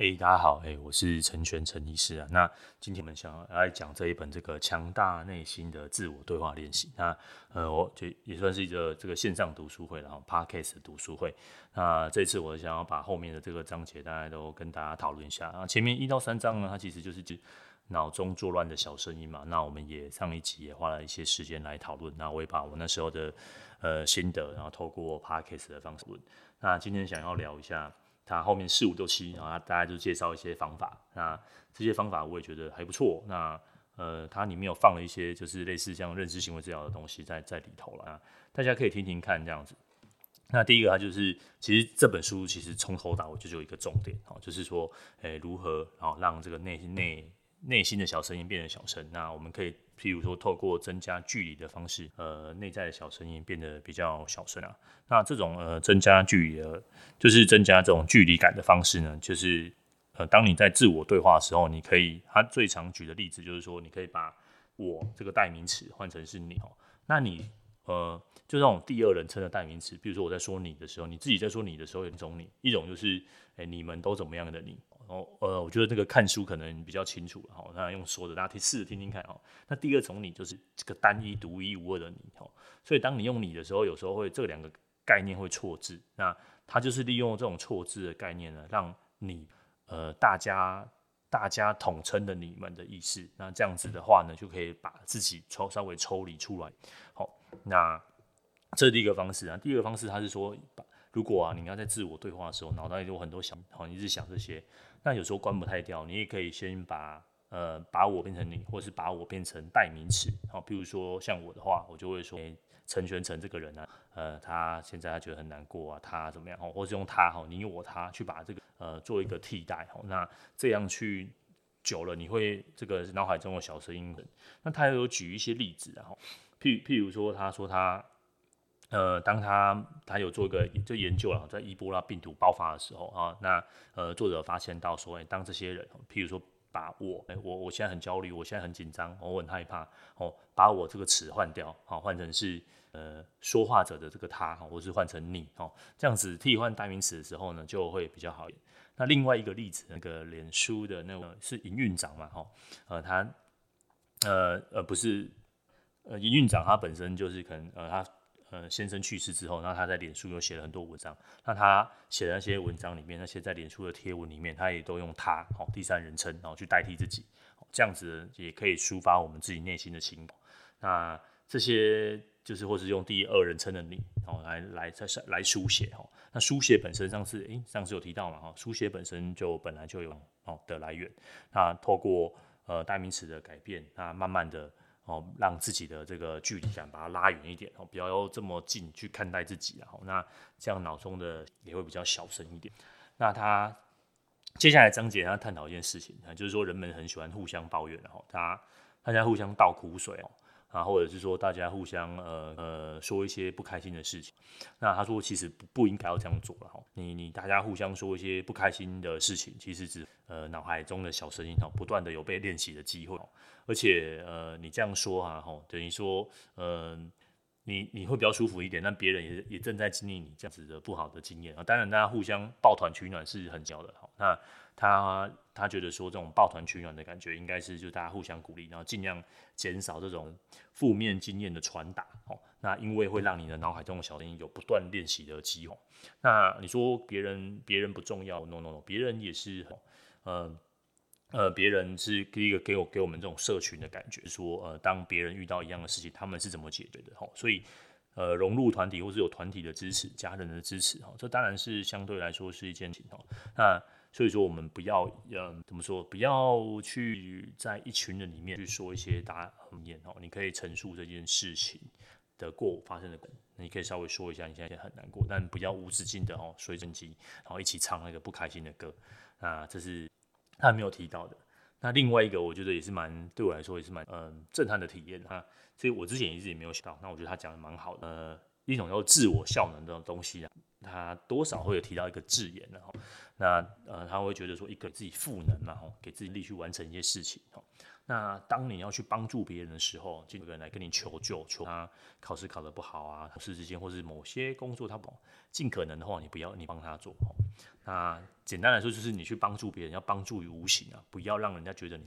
哎、大家好，哎、我是陈璇陈医师啊。那今天我们想要来讲这一本这个强大内心的自我对话练习。那呃，我就也算是一个这个线上读书会，然后 Podcast 读书会。那这次我想要把后面的这个章节大家都跟大家讨论一下。啊，前面一到三章呢，它其实就是脑中作乱的小声音嘛。那我们也上一集也花了一些时间来讨论。那我也把我那时候的呃心得，然后透过 Podcast 的方式问。那今天想要聊一下。它后面四五六七，然后大家就介绍一些方法。那这些方法我也觉得还不错。那呃，它里面有放了一些就是类似像认知行为治疗的东西在在里头了啊，大家可以听听看这样子。那第一个它就是，其实这本书其实从头到尾就有一个重点哦，就是说，诶、如何然后让这个内心内内心的小声音变得小声。那我们可以。譬如说，透过增加距离的方式，呃，内在的小声音变得比较小声啊。那这种呃增加距离的，就是增加这种距离感的方式呢，就是呃，当你在自我对话的时候，你可以，他最常举的例子就是说，你可以把我这个代名词换成是你哦。那你呃，就这种第二人称的代名词，比如说我在说你的时候，你自己在说你的时候，有一种你，一种就是，哎，你们都怎么样的你。哦，呃，我觉得这个看书可能比较清楚了哈。那用说的，大家可以试着听听看哦。那第二种你就是这个单一独一无二的你哦。所以当你用你的时候，有时候会这两个概念会错字。那它就是利用这种错字的概念呢，让你呃大家大家统称的你们的意思。那这样子的话呢，就可以把自己抽稍微抽离出来。好，那这是第一个方式啊。第二个方式，它是说，如果啊你要在自我对话的时候，脑袋里有很多想，好，你一直想这些。那有时候关不太掉，你也可以先把呃把我变成你，或是把我变成代名词。好，比如说像我的话，我就会说陈全成这个人呢、呃，他现在他觉得很难过啊，他怎么样？哦，或是用他哈，你我他去把这个呃做一个替代。哦，那这样去久了，你会这个脑海中的小声音。那他有举一些例子，然后譬譬如说，他说他。呃，当他他有做一个就研究了，在伊波拉病毒爆发的时候啊，那呃作者发现到说，欸、当这些人，譬如说把我，欸、我我现在很焦虑，我现在很紧张，我很害怕，哦，把我这个词换掉，好，换成是呃说话者的这个他，或是换成你，哦，这样子替换代名词的时候呢，就会比较好一点。那另外一个例子，那个脸书的那个是营运长嘛，哈，呃，他呃呃不是呃营运长，他本身就是可能呃他。呃，先生去世之后，那他在脸书又写了很多文章。那他写的那些文章里面，那些在脸书的贴文里面，他也都用他，好，第三人称，然后去代替自己，这样子也可以抒发我们自己内心的情感。那这些就是或是用第二人称的你，哦，来来在来书写，哦，那书写本身上次，诶，上次有提到嘛，哈，书写本身就本来就有哦的来源。那透过呃代名词的改变，那慢慢的。哦，让自己的这个距离感把它拉远一点哦，不要这么近去看待自己，然后那这样脑中的也会比较小声一点。那他接下来章节他探讨一件事情，就是说人们很喜欢互相抱怨，然后他大家互相倒苦水哦。啊，或者是说大家互相呃呃说一些不开心的事情，那他说其实不不应该要这样做了哈。你你大家互相说一些不开心的事情，其实只呃脑海中的小声音哈，不断的有被练习的机会，而且呃你这样说哈哈，等于说呃你你会比较舒服一点，但别人也也正在经历你这样子的不好的经验啊。当然大家互相抱团取暖是很重要的哈。那他他觉得说这种抱团取暖的感觉，应该是就大家互相鼓励，然后尽量减少这种负面经验的传达哦。那因为会让你的脑海中的小声音有不断练习的机会。那你说别人别人不重要？No No No，别人也是，呃呃，别人是第一个给我给我们这种社群的感觉，说呃，当别人遇到一样的事情，他们是怎么解决的？哦，所以呃，融入团体或是有团体的支持、家人的支持，哦，这当然是相对来说是一件情况。那所以说，我们不要，嗯，怎么说？不要去在一群人里面去说一些大言哦。你可以陈述这件事情的过发生的过，你可以稍微说一下你现在很难过，但不要无止境的哦，随身机，然后一起唱那个不开心的歌。那这是他没有提到的。那另外一个，我觉得也是蛮对我来说也是蛮嗯震撼的体验哈。所以我之前一直也没有想到。那我觉得他讲的蛮好的。呃，一种叫自我效能这种东西啊。他多少会有提到一个字眼，然后那呃他会觉得说一个自己赋能嘛，吼，给自己力去完成一些事情，哈。那当你要去帮助别人的时候，就有个人来跟你求救，求他考试考得不好啊，同事之间或是某些工作他不尽可能的话，你不要你帮他做，那简单来说就是你去帮助别人，要帮助于无形啊，不要让人家觉得你。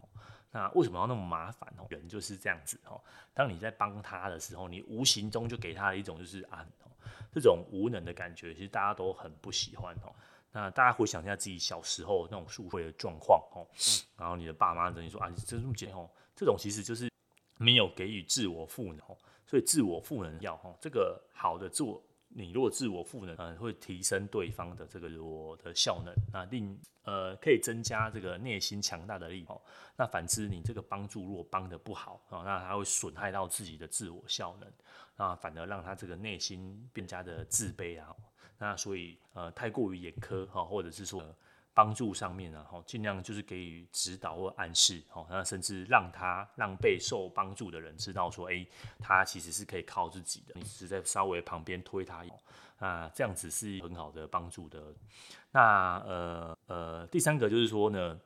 那为什么要那么麻烦哦？人就是这样子哦。当你在帮他的时候，你无形中就给他了一种就是啊，这种无能的感觉，其实大家都很不喜欢哦。那大家回想一下自己小时候那种社会的状况哦，然后你的爸妈跟你说啊，你这么简哦，这种其实就是没有给予自我赋能哦。所以自我赋能要哦，这个好的自我。你如果自我赋能，呃，会提升对方的这个我的效能，那令呃可以增加这个内心强大的力哦。那反之，你这个帮助如果帮的不好啊，那他会损害到自己的自我效能，那反而让他这个内心更加的自卑啊。那所以呃太过于严苛哈，或者是说。帮助上面呢，哈，尽量就是给予指导或暗示，哈，那甚至让他让被受帮助的人知道说，哎，他其实是可以靠自己的，你只是在稍微旁边推他，那这样子是很好的帮助的。那呃呃，第三个就是说呢，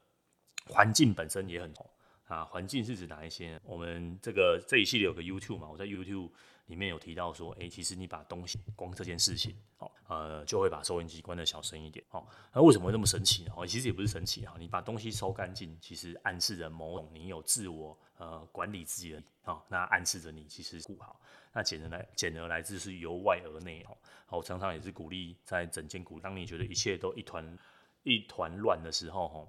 环境本身也很好啊，环境是指哪一些？我们这个这一系列有个 YouTube 嘛，我在 YouTube。里面有提到说，哎、其实你把东西光这件事情，哦，呃，就会把收音机关得小声一点，哦，那为什么会这么神奇呢？哦，其实也不是神奇哈，你把东西收干净，其实暗示着某种你有自我呃管理自己的，哦，那暗示着你其实顾好，那简而来简而来之是由外而内，哦，我常常也是鼓励在整间鼓，当你觉得一切都一团一团乱的时候，哦。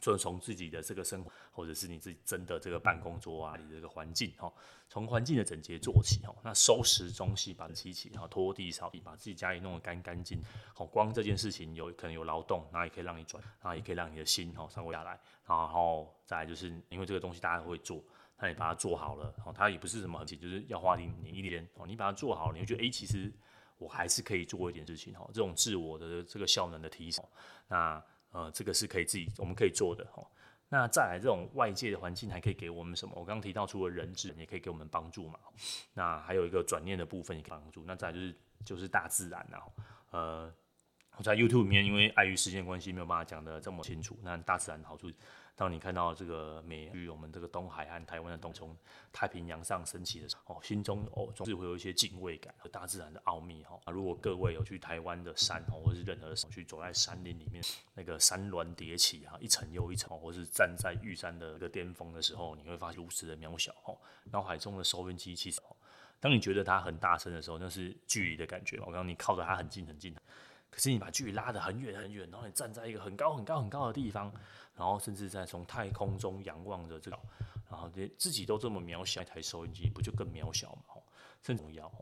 就从自己的这个生活，或者是你自己真的这个办公桌啊，你这个环境哈，从环境的整洁做起哈。那收拾东西，把齐齐，然后拖地扫地，把自己家里弄得干干净。好，光这件事情有可能有劳动，那也可以让你转，那也可以让你的心哈上过下来。然后再来就是因为这个东西大家会做，那你把它做好了，哦，它也不是什么很紧，就是要花你你一点哦，你把它做好，你会觉得哎，其实我还是可以做一点事情哈。这种自我的这个效能的提升，那。呃，这个是可以自己，我们可以做的哈。那再来，这种外界的环境还可以给我们什么？我刚刚提到，除了人质，也可以给我们帮助嘛。那还有一个转念的部分也可以帮助。那再就是就是大自然啊。呃，我在 YouTube 里面，因为碍于时间关系，没有办法讲得这么清楚。那大自然的好处。当你看到这个美于我们这个东海岸、台湾的东从太平洋上升起的时候，哦，心中哦总是会有一些敬畏感和大自然的奥秘哈。如果各位有去台湾的山哦，或是任何的去走在山林里面，那个山峦叠起哈，一层又一层，或是站在玉山的一个巅峰的时候，你会发现如此的渺小哦。脑海中的收音机其实，当你觉得它很大声的时候，那是距离的感觉。我刚刚你靠着它很近很近，可是你把距离拉得很远很远，然后你站在一个很高很高很高的地方。然后甚至在从太空中仰望着这个，然后连自己都这么渺小，一台收音机不就更渺小吗？甚至重要。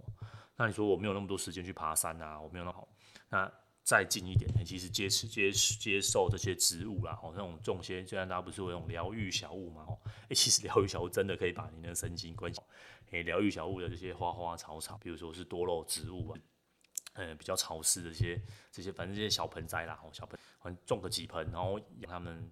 那你说我没有那么多时间去爬山啊，我没有那么好。那再近一点，其实接接接受这些植物啦，哦，那种种些，虽然大家不是有那种疗愈小物嘛，哦，哎，其实 疗愈小物真的可以把你的身心关系。哎，疗愈小物的这些花花草草，比如说是多肉植物啊。呃，比较潮湿的一些这些，反正这些小盆栽啦，哦，小盆，反正种个几盆，然后让他们，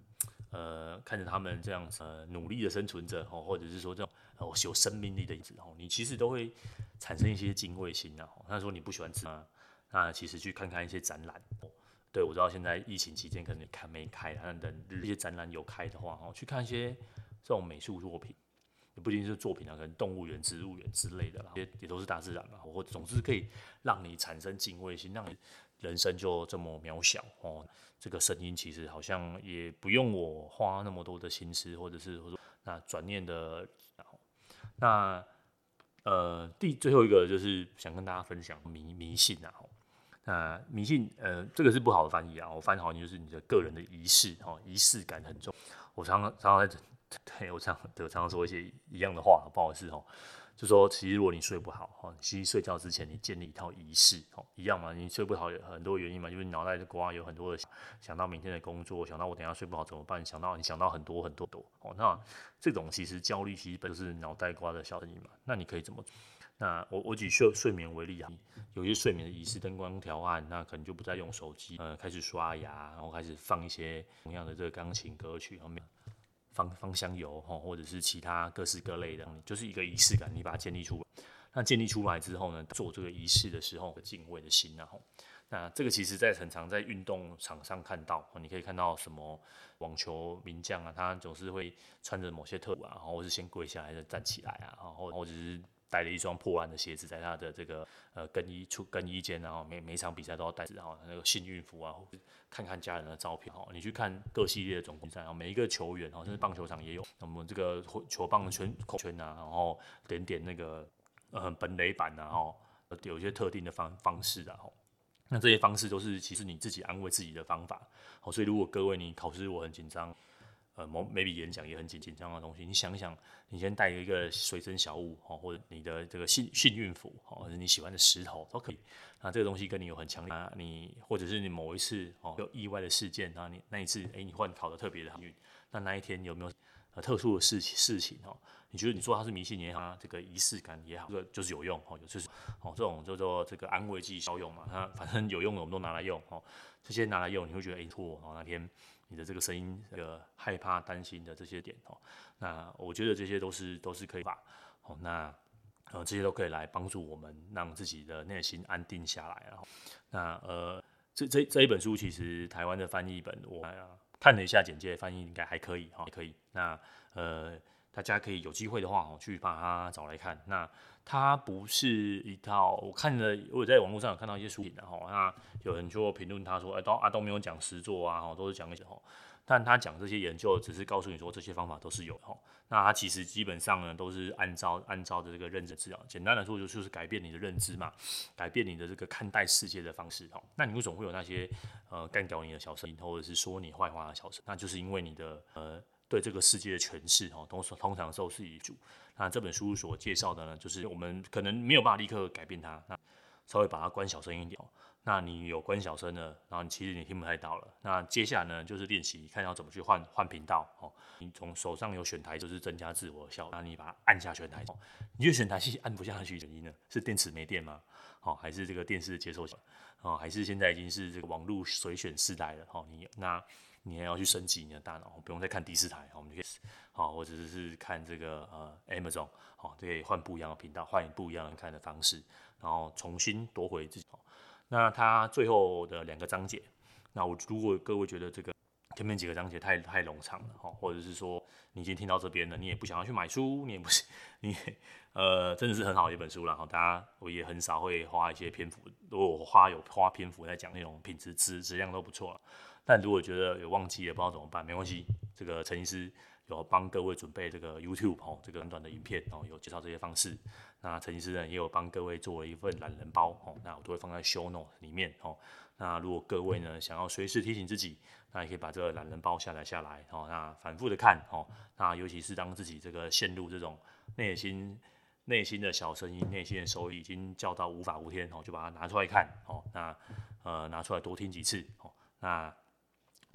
呃，看着他们这样子，呃，努力的生存着，哦，或者是说这种，哦，有生命力的样子，哦，你其实都会产生一些敬畏心啊。那说你不喜欢吃啊，那其实去看看一些展览，哦，对，我知道现在疫情期间可能看没开，但等这些展览有开的话，哦，去看一些这种美术作品。也不仅仅是作品啊，可能动物园、植物园之类的啦，也也都是大自然嘛。或总之可以让你产生敬畏心，让你人生就这么渺小哦。这个声音其实好像也不用我花那么多的心思，或者是说那转念的。那呃，第最后一个就是想跟大家分享迷迷信啊。那迷信呃，这个是不好的翻译啊。我翻译好像就是你的个人的仪式哦，仪式感很重。我常常常常在。对，我常对我常常说一些一样的话，不好意思哦，就说其实如果你睡不好哈，其实睡觉之前你建立一套仪式哦，一样嘛，你睡不好有很多原因嘛，就是脑袋的瓜有很多的想，到明天的工作，想到我等下睡不好怎么办，想到你想到很多很多多哦，那这种其实焦虑其实本就是脑袋瓜的小声音嘛，那你可以怎么？那我我举睡睡眠为例啊，有些睡眠的仪式，灯光调暗，那可能就不再用手机，呃，开始刷牙，然后开始放一些同样的这个钢琴歌曲后面。芳芳香油哈，或者是其他各式各类的，就是一个仪式感，你把它建立出来。那建立出来之后呢，做这个仪式的时候，敬畏的心然后，那这个其实在很常在运动场上看到，你可以看到什么网球名将啊，他总是会穿着某些特务啊，然后或是先跪下来再站起来啊，然后或者是带了一双破烂的鞋子在他的这个呃更衣处更衣间，然后每每场比赛都要带着，然后那个幸运符啊，看看家人的照片哈。你去看各系列的总决赛，然后每一个球员，甚至棒球场也有，那么这个球棒的圈圈啊，然后点点那个呃本垒板啊，哈，有一些特定的方方式啊，那这些方式都是其实你自己安慰自己的方法。好，所以如果各位你考试我很紧张，呃，maybe 演讲也很紧紧张的东西，你想想，你先带一个随身小物哦，或者你的这个幸幸运符哦，或者你喜欢的石头都可以。那这个东西跟你有很强烈，你或者是你某一次哦有意外的事件，然后你那一次哎、你换考得特别的幸运，那那一天有没有呃特殊的事情事情哦？你觉得你说它是迷信也好，这个仪式感也好，这个就是有用哦，就是哦，这种叫做这个安慰剂效用嘛。它反正有用的我们都拿来用哦，这些拿来用你会觉得哎错哦，那天你的这个声音这个害怕担心的这些点哦，那我觉得这些都是都是可以把哦，那呃这些都可以来帮助我们让自己的内心安定下来，然后那呃这这这一本书其实台湾的翻译本我看了一下简介，翻译应该还可以哈，可以那呃。大家可以有机会的话哦，去把它找来看。那它不是一套，我看了，我在网络上有看到一些书评的哈。那有人就评论他说，哎、都啊都没有讲实作啊，哈，都是讲一些哈。但他讲这些研究，只是告诉你说这些方法都是有哈。那他其实基本上呢，都是按照按照的这个认知治疗。简单来说，就是改变你的认知嘛，改变你的这个看待世界的方式哈。那你为什么会有那些呃干掉你的小声音，或者是说你坏话的小声？那就是因为你的呃。对这个世界的诠释，哈，都是通常都是以主。那这本书所介绍的呢，就是我们可能没有办法立刻改变它，那稍微把它关小声一点哦。那你有关小声了，然后你其实你听不太到了。那接下来呢，就是练习看要怎么去换换频道。哦，你从手上有选台，就是增加自我效。那你把它按下选台，哦你觉得选台是按不下去，原因呢？是电池没电吗？哦，还是这个电视接收器？哦，还是现在已经是这个网络随选时代了？哦，你那。你还要去升级你的大脑，不用再看第四台，我们就可以，好，或者是看这个呃 Amazon，好，就可以换不一样的频道，换不一样的看的方式，然后重新夺回自己。那它最后的两个章节，那我如果各位觉得这个前面几个章节太太冗长了，哈，或者是说你已经听到这边了，你也不想要去买书，你也不是，你呃真的是很好的一本书了，哈，大家我也很少会花一些篇幅，如果我花有花篇幅在讲那种品质质质量都不错了。但如果觉得有忘记也，不知道怎么办，没关系。这个陈医师有帮各位准备这个 YouTube 哦，这个短短的影片哦，有介绍这些方式。那陈医师呢，也有帮各位做了一份懒人包哦，那我都会放在 Show Note 里面哦。那如果各位呢想要随时提醒自己，那也可以把这个懒人包下载下来哦，那反复的看哦。那尤其是当自己这个陷入这种内心内心的小声音、内心的收音已经叫到无法无天哦，就把它拿出来看哦。那呃拿出来多听几次哦。那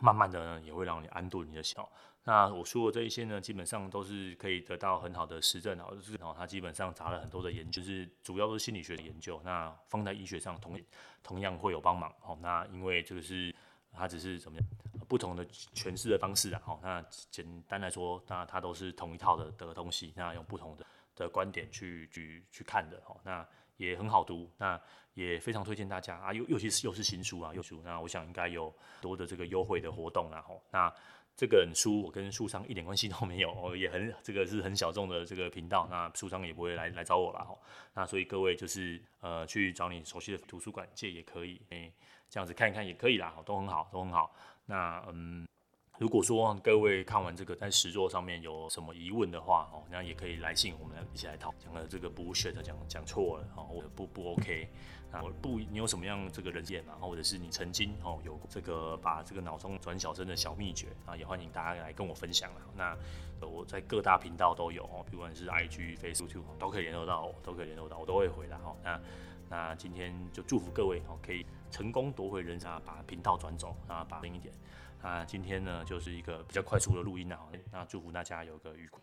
慢慢的呢，也会让你安顿你的小。那我说的这一些呢，基本上都是可以得到很好的实证哦，就是哦，它基本上砸了很多的研究，是主要都是心理学的研究。那放在医学上同同样会有帮忙哦。那因为这个是它只是怎么样不同的诠释的方式啊。哦，那简单来说，那它都是同一套的的东西，那用不同的的观点去去去看的哦。那也很好读，那也非常推荐大家啊，尤尤其是又是新书啊，又书，那我想应该有多的这个优惠的活动啊，吼，那这本书我跟书商一点关系都没有，也很这个是很小众的这个频道，那书商也不会来来找我了，吼，那所以各位就是呃去找你熟悉的图书馆借也可以，诶、这样子看一看也可以啦，都很好，都很好，那嗯。如果说各位看完这个在实作上面有什么疑问的话，哦，那也可以来信，我们一起来讨。讲了这个 bullshit 讲讲错了，哦，我不不 OK，我不，你有什么样这个人见啊？或者是你曾经哦有这个把这个脑中转小声的小秘诀啊，也欢迎大家来跟我分享了。那我在各大频道都有哦，不管是 IG、Facebook 都可以联络到我，都可以联络到我，都会回来哈。那那今天就祝福各位哦，可以成功夺回人生，把频道转走啊，把另一点。那今天呢，就是一个比较快速的录音啊，那祝福大家有个愉快。